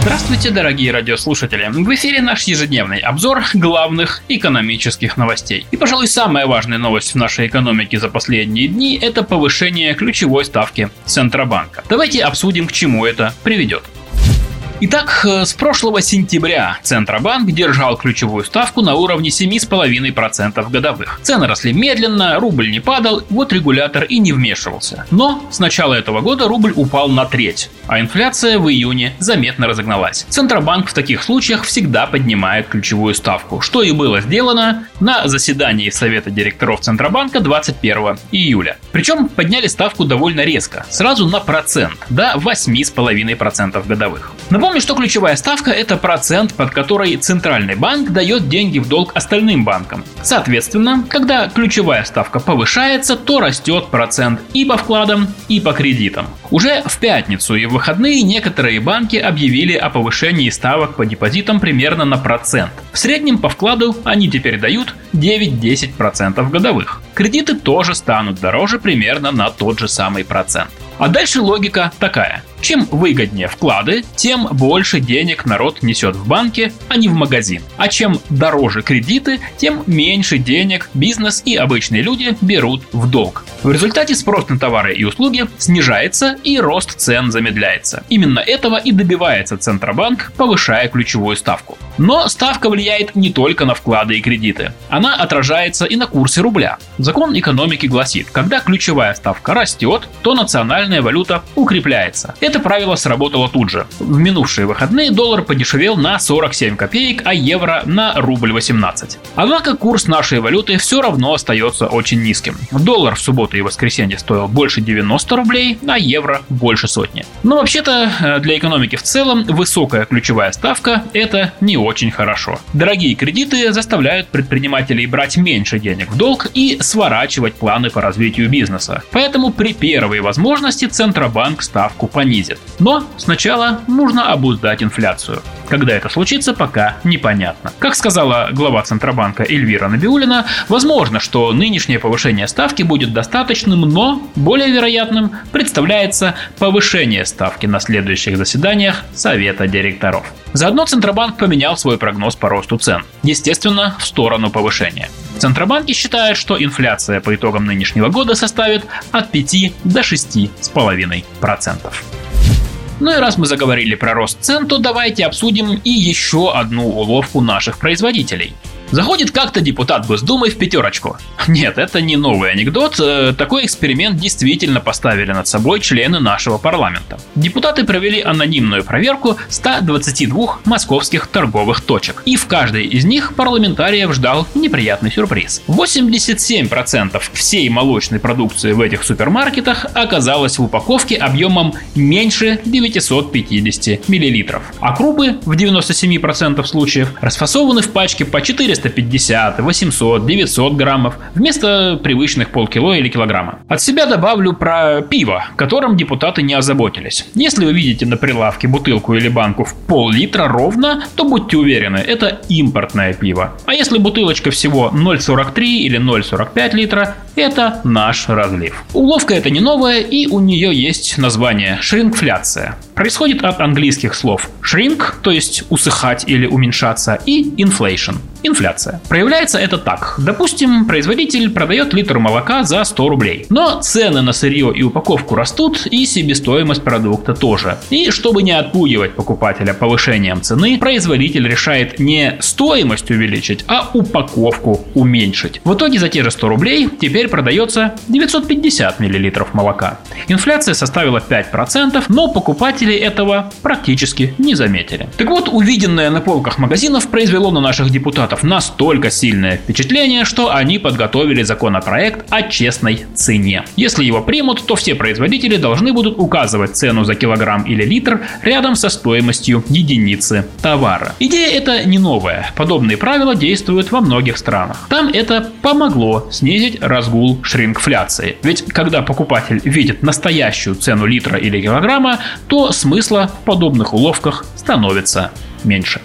Здравствуйте, дорогие радиослушатели! В эфире наш ежедневный обзор главных экономических новостей. И, пожалуй, самая важная новость в нашей экономике за последние дни – это повышение ключевой ставки Центробанка. Давайте обсудим, к чему это приведет. Итак, э, с прошлого сентября Центробанк держал ключевую ставку на уровне 7,5% годовых. Цены росли медленно, рубль не падал, вот регулятор и не вмешивался. Но с начала этого года рубль упал на треть, а инфляция в июне заметно разогналась. Центробанк в таких случаях всегда поднимает ключевую ставку, что и было сделано на заседании Совета директоров Центробанка 21 июля. Причем подняли ставку довольно резко, сразу на процент, до 8,5% годовых. Напомню, что ключевая ставка – это процент, под который Центральный банк дает деньги в долг остальным банкам. Соответственно, когда ключевая ставка повышается, то растет процент и по вкладам, и по кредитам. Уже в пятницу и в выходные некоторые банки объявили о повышении ставок по депозитам примерно на процент. В среднем по вкладу они теперь дают 9-10% годовых. Кредиты тоже станут дороже примерно на тот же самый процент. А дальше логика такая. Чем выгоднее вклады, тем больше денег народ несет в банке, а не в магазин. А чем дороже кредиты, тем меньше денег бизнес и обычные люди берут в долг. В результате спрос на товары и услуги снижается и рост цен замедляется. Именно этого и добивается Центробанк, повышая ключевую ставку. Но ставка влияет не только на вклады и кредиты. Она отражается и на курсе рубля. Закон экономики гласит, когда ключевая ставка растет, то национальная валюта укрепляется. Это правило сработало тут же. В минувшие выходные доллар подешевел на 47 копеек, а евро на рубль 18. Однако курс нашей валюты все равно остается очень низким. Доллар в субботу и воскресенье стоил больше 90 рублей, а евро больше сотни. Но вообще-то э, для экономики в целом высокая ключевая ставка – это не очень хорошо. Дорогие кредиты заставляют предпринимателей брать меньше денег в долг и сворачивать планы по развитию бизнеса. Поэтому при первой возможности Центробанк ставку понизит. Но сначала нужно обуздать инфляцию. Когда это случится, пока непонятно. Как сказала глава Центробанка Эльвира Набиулина, возможно, что нынешнее повышение ставки будет достаточным, но более вероятным представляется повышение ставки на следующих заседаниях Совета директоров. Заодно Центробанк поменял свой прогноз по росту цен. Естественно, в сторону повышения. Центробанки считают, что инфляция по итогам нынешнего года составит от 5 до 6,5%. Ну и раз мы заговорили про рост цен, то давайте обсудим и еще одну уловку наших производителей – Заходит как-то депутат Госдумы в пятерочку. Нет, это не новый анекдот. Э, такой эксперимент действительно поставили над собой члены нашего парламента. Депутаты провели анонимную проверку 122 московских торговых точек. И в каждой из них парламентариев ждал неприятный сюрприз. 87% всей молочной продукции в этих супермаркетах оказалось в упаковке объемом меньше 950 мл. А крупы в 97% случаев расфасованы в пачке по 400 450, 800, 900 граммов вместо привычных полкило или килограмма. От себя добавлю про пиво, которым депутаты не озаботились. Если вы видите на прилавке бутылку или банку в пол-литра ровно, то будьте уверены, это импортное пиво. А если бутылочка всего 0,43 или 0,45 литра, это наш разлив. Уловка это не новая и у нее есть название шрингфляция. Происходит от английских слов shrink, то есть усыхать или уменьшаться, и inflation, инфляция. Проявляется это так. Допустим, производитель продает литр молока за 100 рублей. Но цены на сырье и упаковку растут, и себестоимость продукта тоже. И чтобы не отпугивать покупателя повышением цены, производитель решает не стоимость увеличить, а упаковку уменьшить. В итоге за те же 100 рублей теперь продается 950 мл молока. Инфляция составила 5%, но покупатель покупатели этого практически не заметили. Так вот, увиденное на полках магазинов произвело на наших депутатов настолько сильное впечатление, что они подготовили законопроект о честной цене. Если его примут, то все производители должны будут указывать цену за килограмм или литр рядом со стоимостью единицы товара. Идея эта не новая. Подобные правила действуют во многих странах. Там это помогло снизить разгул шриnkфляции. Ведь когда покупатель видит настоящую цену литра или килограмма, то смысла в подобных уловках становится меньше.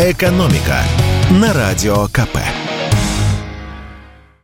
Экономика на радио КП.